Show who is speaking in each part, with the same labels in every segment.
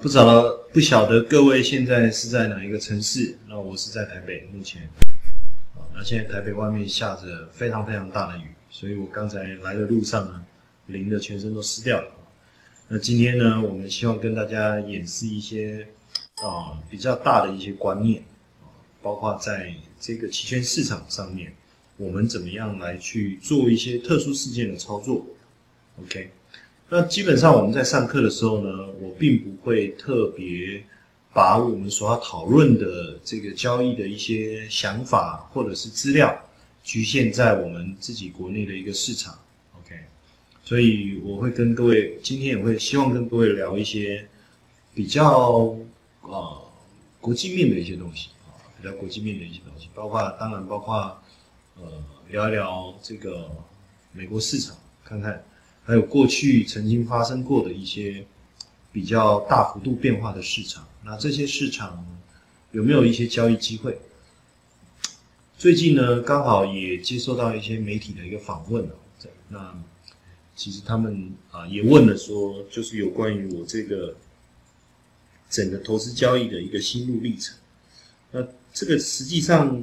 Speaker 1: 不知道不晓得各位现在是在哪一个城市？那我是在台北，目前。啊，那现在台北外面下着非常非常大的雨，所以我刚才来的路上呢，淋得全身都湿掉了。那今天呢，我们希望跟大家演示一些啊比较大的一些观念啊，包括在这个期权市场上面，我们怎么样来去做一些特殊事件的操作？OK。那基本上我们在上课的时候呢，我并不会特别把我们所要讨论的这个交易的一些想法或者是资料局限在我们自己国内的一个市场，OK？所以我会跟各位今天也会希望跟各位聊一些比较啊国际面的一些东西啊，比较国际面的一些东西，包括当然包括呃聊一聊这个美国市场，看看。还有过去曾经发生过的一些比较大幅度变化的市场，那这些市场有没有一些交易机会？最近呢，刚好也接受到一些媒体的一个访问哦，那其实他们啊也问了说，就是有关于我这个整个投资交易的一个心路历程。那这个实际上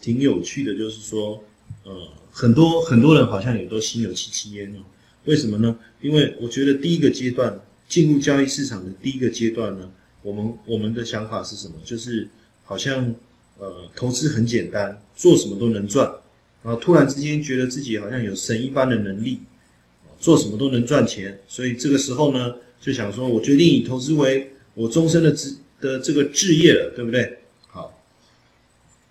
Speaker 1: 挺有趣的，就是说，呃，很多很多人好像也都心有戚戚焉哦。为什么呢？因为我觉得第一个阶段进入交易市场的第一个阶段呢，我们我们的想法是什么？就是好像呃投资很简单，做什么都能赚，然后突然之间觉得自己好像有神一般的能力，做什么都能赚钱，所以这个时候呢就想说，我决定以投资为我终身的职的这个置业了，对不对？好，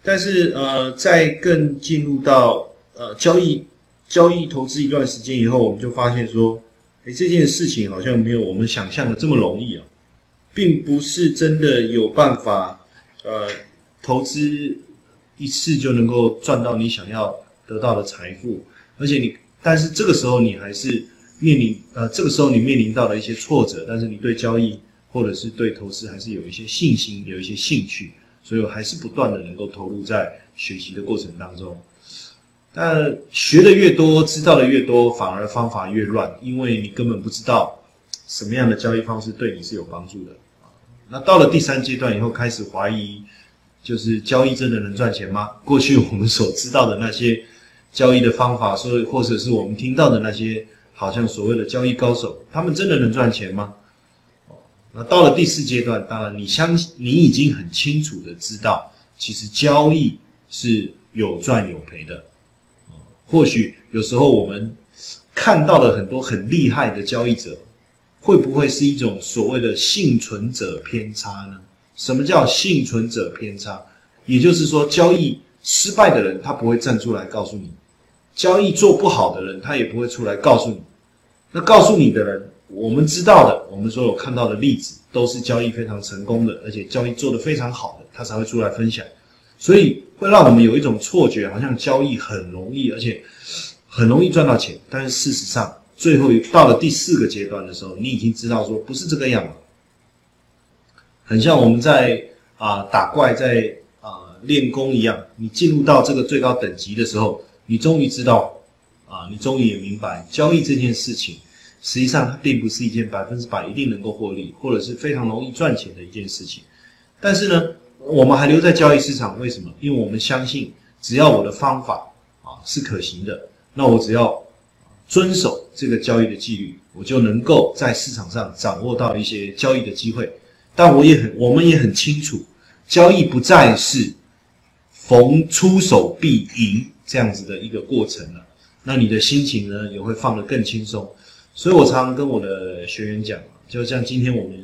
Speaker 1: 但是呃在更进入到呃交易。交易投资一段时间以后，我们就发现说，哎，这件事情好像没有我们想象的这么容易啊，并不是真的有办法，呃，投资一次就能够赚到你想要得到的财富，而且你，但是这个时候你还是面临，呃，这个时候你面临到了一些挫折，但是你对交易或者是对投资还是有一些信心，有一些兴趣，所以我还是不断的能够投入在学习的过程当中。但学的越多，知道的越多，反而方法越乱，因为你根本不知道什么样的交易方式对你是有帮助的那到了第三阶段以后，开始怀疑，就是交易真的能赚钱吗？过去我们所知道的那些交易的方法，所以或者是我们听到的那些好像所谓的交易高手，他们真的能赚钱吗？那到了第四阶段，当然你相信，你已经很清楚的知道，其实交易是有赚有赔的。或许有时候我们看到了很多很厉害的交易者，会不会是一种所谓的幸存者偏差呢？什么叫幸存者偏差？也就是说，交易失败的人他不会站出来告诉你，交易做不好的人他也不会出来告诉你。那告诉你的人，我们知道的，我们所有看到的例子都是交易非常成功的，而且交易做得非常好的，他才会出来分享。所以会让我们有一种错觉，好像交易很容易，而且很容易赚到钱。但是事实上，最后到了第四个阶段的时候，你已经知道说不是这个样了。很像我们在啊打怪，在啊练功一样。你进入到这个最高等级的时候，你终于知道啊，你终于也明白，交易这件事情，实际上它并不是一件百分之百一定能够获利，或者是非常容易赚钱的一件事情。但是呢？我们还留在交易市场，为什么？因为我们相信，只要我的方法啊是可行的，那我只要遵守这个交易的纪律，我就能够在市场上掌握到一些交易的机会。但我也很，我们也很清楚，交易不再是逢出手必赢这样子的一个过程了。那你的心情呢，也会放得更轻松。所以我常常跟我的学员讲，就像今天我们。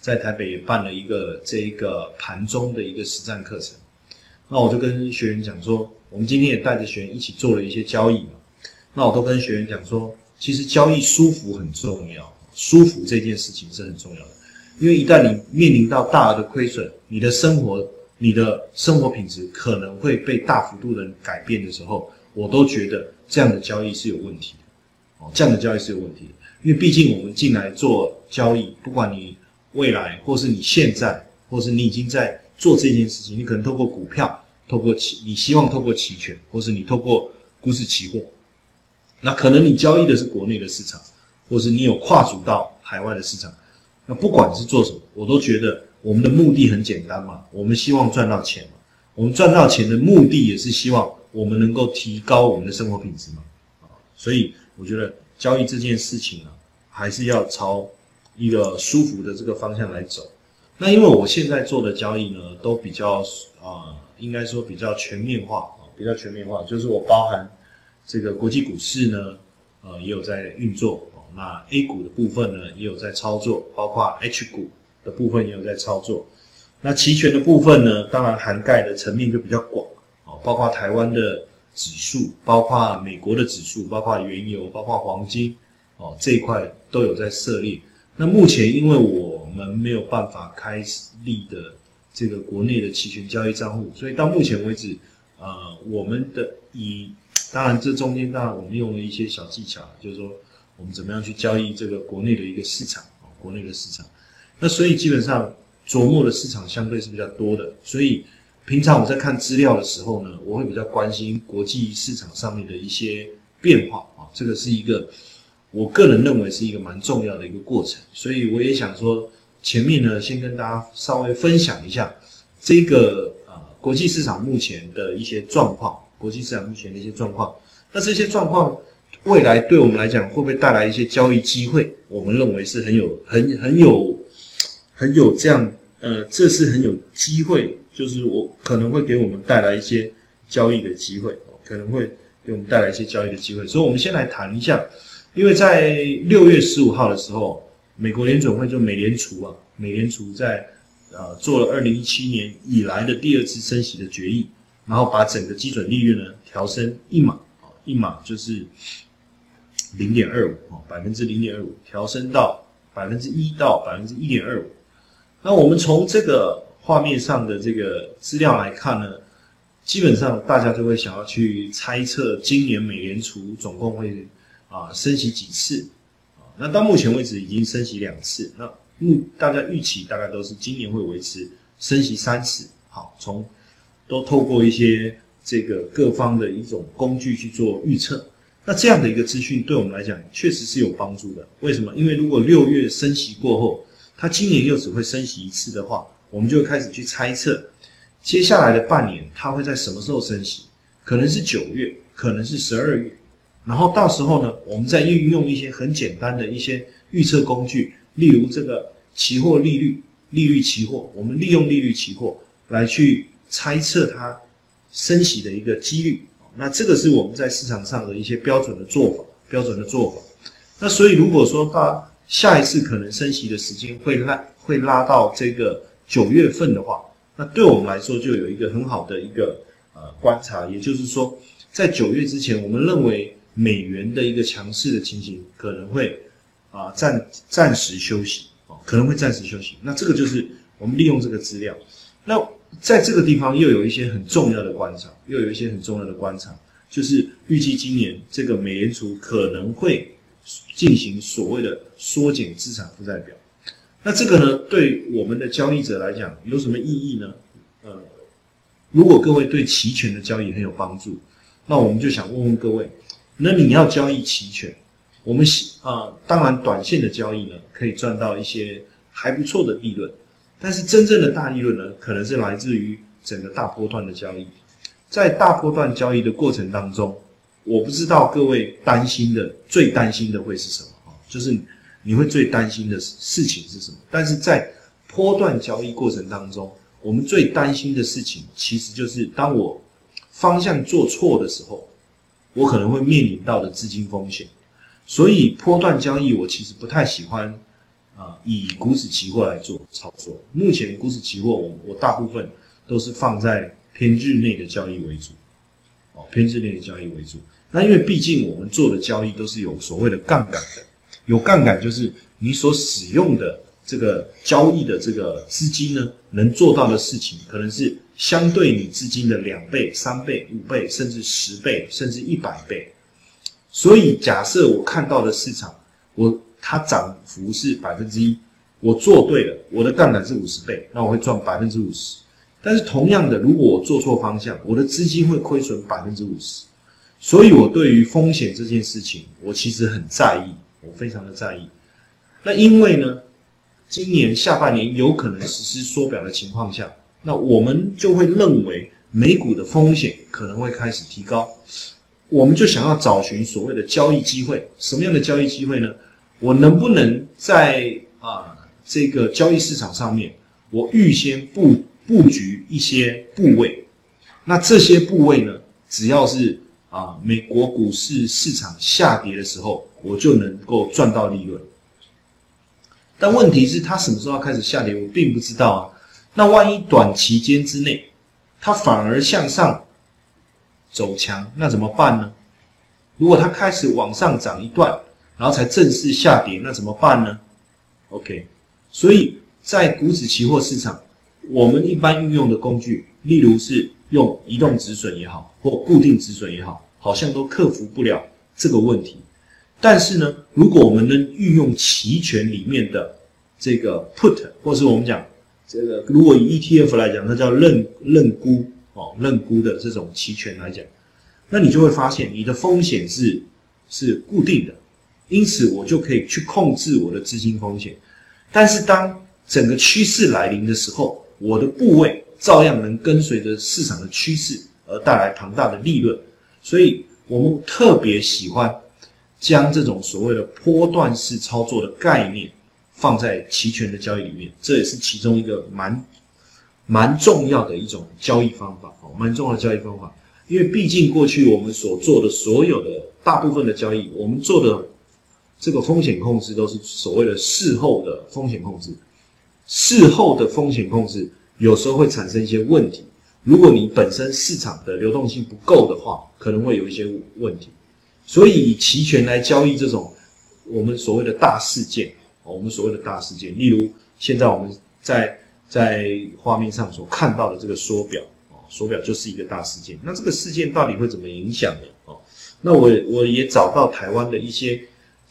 Speaker 1: 在台北也办了一个这一个盘中的一个实战课程，那我就跟学员讲说，我们今天也带着学员一起做了一些交易嘛，那我都跟学员讲说，其实交易舒服很重要，舒服这件事情是很重要的，因为一旦你面临到大额的亏损，你的生活你的生活品质可能会被大幅度的改变的时候，我都觉得这样的交易是有问题的，哦，这样的交易是有问题的，因为毕竟我们进来做交易，不管你。未来，或是你现在，或是你已经在做这件事情，你可能透过股票，透过期，你希望透过期权，或是你透过股市期货，那可能你交易的是国内的市场，或是你有跨足到海外的市场，那不管是做什么，我都觉得我们的目的很简单嘛，我们希望赚到钱嘛。我们赚到钱的目的也是希望我们能够提高我们的生活品质嘛。啊，所以我觉得交易这件事情啊，还是要朝一个舒服的这个方向来走。那因为我现在做的交易呢，都比较啊，应该说比较全面化啊，比较全面化，就是我包含这个国际股市呢，呃，也有在运作。那 A 股的部分呢，也有在操作，包括 H 股的部分也有在操作。那期权的部分呢，当然涵盖的层面就比较广哦，包括台湾的指数，包括美国的指数，包括原油，包括黄金哦，这一块都有在涉猎。那目前因为我们没有办法开立的这个国内的期权交易账户，所以到目前为止，呃，我们的以当然这中间当然我们用了一些小技巧，就是说。我们怎么样去交易这个国内的一个市场啊？国内的市场，那所以基本上琢磨的市场相对是比较多的。所以平常我在看资料的时候呢，我会比较关心国际市场上面的一些变化啊。这个是一个我个人认为是一个蛮重要的一个过程。所以我也想说，前面呢先跟大家稍微分享一下这个啊国际市场目前的一些状况，国际市场目前的一些状况。那这些状况。未来对我们来讲会不会带来一些交易机会？我们认为是很有、很、很有、很有这样，呃，这是很有机会，就是我可能会给我们带来一些交易的机会，可能会给我们带来一些交易的机会。所以，我们先来谈一下，因为在六月十五号的时候，美国联准会就美联储啊，美联储在呃做了二零一七年以来的第二次升息的决议，然后把整个基准利率呢调升一码啊，一码就是。零点二五啊，百分之零点二五调升到百分之一到百分之一点二五。那我们从这个画面上的这个资料来看呢，基本上大家就会想要去猜测今年美联储总共会啊升息几次啊？那到目前为止已经升息两次，那目大家预期大概都是今年会维持升息三次。好，从都透过一些这个各方的一种工具去做预测。那这样的一个资讯对我们来讲确实是有帮助的。为什么？因为如果六月升息过后，它今年又只会升息一次的话，我们就开始去猜测，接下来的半年它会在什么时候升息？可能是九月，可能是十二月。然后到时候呢，我们再运用一些很简单的一些预测工具，例如这个期货利率、利率期货，我们利用利率期货来去猜测它升息的一个几率。那这个是我们在市场上的一些标准的做法，标准的做法。那所以如果说到下一次可能升息的时间会拉会拉到这个九月份的话，那对我们来说就有一个很好的一个呃观察，也就是说在九月之前，我们认为美元的一个强势的情形可能会啊暂暂时休息哦，可能会暂时休息。那这个就是我们利用这个资料，那。在这个地方又有一些很重要的观察，又有一些很重要的观察，就是预计今年这个美联储可能会进行所谓的缩减资产负债表。那这个呢，对我们的交易者来讲有什么意义呢？呃，如果各位对期权的交易很有帮助，那我们就想问问各位，那你要交易期权，我们啊，当然短线的交易呢，可以赚到一些还不错的利润。但是真正的大利润呢，可能是来自于整个大波段的交易。在大波段交易的过程当中，我不知道各位担心的最担心的会是什么啊？就是你会最担心的事情是什么？但是在波段交易过程当中，我们最担心的事情其实就是当我方向做错的时候，我可能会面临到的资金风险。所以波段交易我其实不太喜欢。啊，以股指期货来做操作。目前股指期货，我我大部分都是放在偏日内的交易为主，哦，偏日内的交易为主。那因为毕竟我们做的交易都是有所谓的杠杆的，有杠杆就是你所使用的这个交易的这个资金呢，能做到的事情，可能是相对你资金的两倍、三倍、五倍，甚至十倍，甚至一百倍。所以假设我看到的市场，我。它涨幅是百分之一，我做对了，我的杠杆是五十倍，那我会赚百分之五十。但是同样的，如果我做错方向，我的资金会亏损百分之五十。所以我对于风险这件事情，我其实很在意，我非常的在意。那因为呢，今年下半年有可能实施缩表的情况下，那我们就会认为美股的风险可能会开始提高，我们就想要找寻所谓的交易机会。什么样的交易机会呢？我能不能在啊这个交易市场上面，我预先布布局一些部位？那这些部位呢，只要是啊美国股市市场下跌的时候，我就能够赚到利润。但问题是，它什么时候要开始下跌，我并不知道啊。那万一短期间之内，它反而向上走强，那怎么办呢？如果它开始往上涨一段，然后才正式下跌，那怎么办呢？OK，所以在股指期货市场，我们一般运用的工具，例如是用移动止损也好，或固定止损也好，好像都克服不了这个问题。但是呢，如果我们能运用期权里面的这个 put，或是我们讲这个，如果以 ETF 来讲，它叫认认沽哦，认沽的这种期权来讲，那你就会发现你的风险是是固定的。因此，我就可以去控制我的资金风险。但是，当整个趋势来临的时候，我的部位照样能跟随着市场的趋势而带来庞大的利润。所以，我们特别喜欢将这种所谓的波段式操作的概念放在期权的交易里面。这也是其中一个蛮蛮重要的一种交易方法哦，蛮重要的交易方法。因为毕竟过去我们所做的所有的大部分的交易，我们做的。这个风险控制都是所谓的事后的风险控制，事后的风险控制有时候会产生一些问题。如果你本身市场的流动性不够的话，可能会有一些问题。所以以期权来交易这种我们所谓的大事件，我们所谓的大事件，例如现在我们在在画面上所看到的这个缩表，哦，缩表就是一个大事件。那这个事件到底会怎么影响呢？哦，那我我也找到台湾的一些。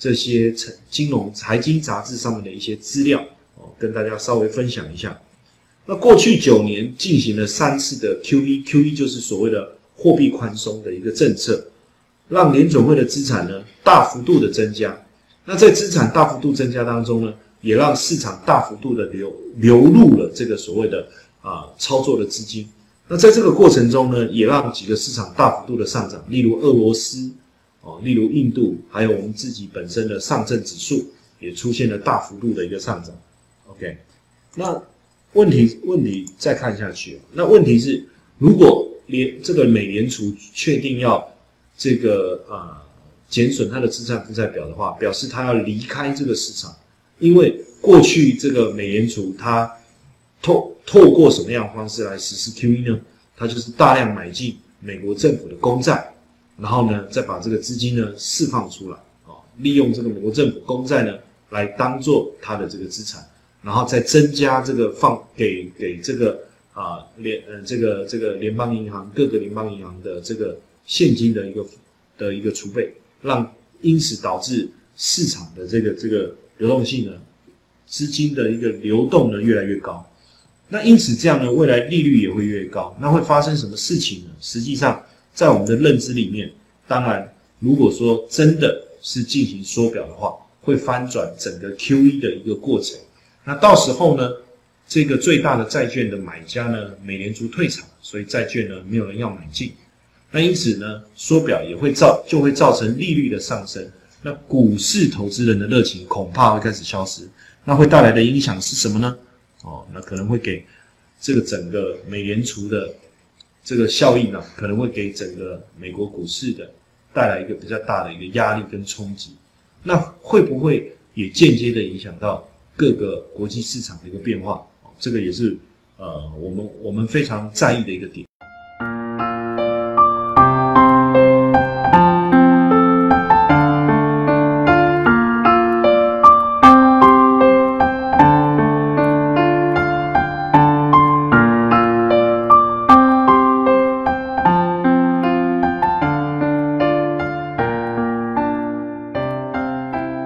Speaker 1: 这些财金融财经杂志上面的一些资料哦，跟大家稍微分享一下。那过去九年进行了三次的 QE，QE 就是所谓的货币宽松的一个政策，让联总会的资产呢大幅度的增加。那在资产大幅度增加当中呢，也让市场大幅度的流流入了这个所谓的啊操作的资金。那在这个过程中呢，也让几个市场大幅度的上涨，例如俄罗斯。哦，例如印度，还有我们自己本身的上证指数也出现了大幅度的一个上涨。OK，那问题问题再看下去，那问题是，如果联这个美联储确定要这个啊减损它的资产负债表的话，表示它要离开这个市场，因为过去这个美联储它透透过什么样方式来实施 QE 呢？它就是大量买进美国政府的公债。然后呢，再把这个资金呢释放出来，啊，利用这个美国政府公债呢来当做它的这个资产，然后再增加这个放给给这个啊联呃这个这个联邦银行各个联邦银行的这个现金的一个的一个储备，让因此导致市场的这个这个流动性呢，资金的一个流动呢越来越高，那因此这样呢，未来利率也会越高，那会发生什么事情呢？实际上。在我们的认知里面，当然，如果说真的是进行缩表的话，会翻转整个 QE 的一个过程。那到时候呢，这个最大的债券的买家呢，美联储退场，所以债券呢没有人要买进。那因此呢，缩表也会造就会造成利率的上升。那股市投资人的热情恐怕会开始消失。那会带来的影响是什么呢？哦，那可能会给这个整个美联储的。这个效应呢，可能会给整个美国股市的带来一个比较大的一个压力跟冲击。那会不会也间接的影响到各个国际市场的一个变化？这个也是呃我们我们非常在意的一个点。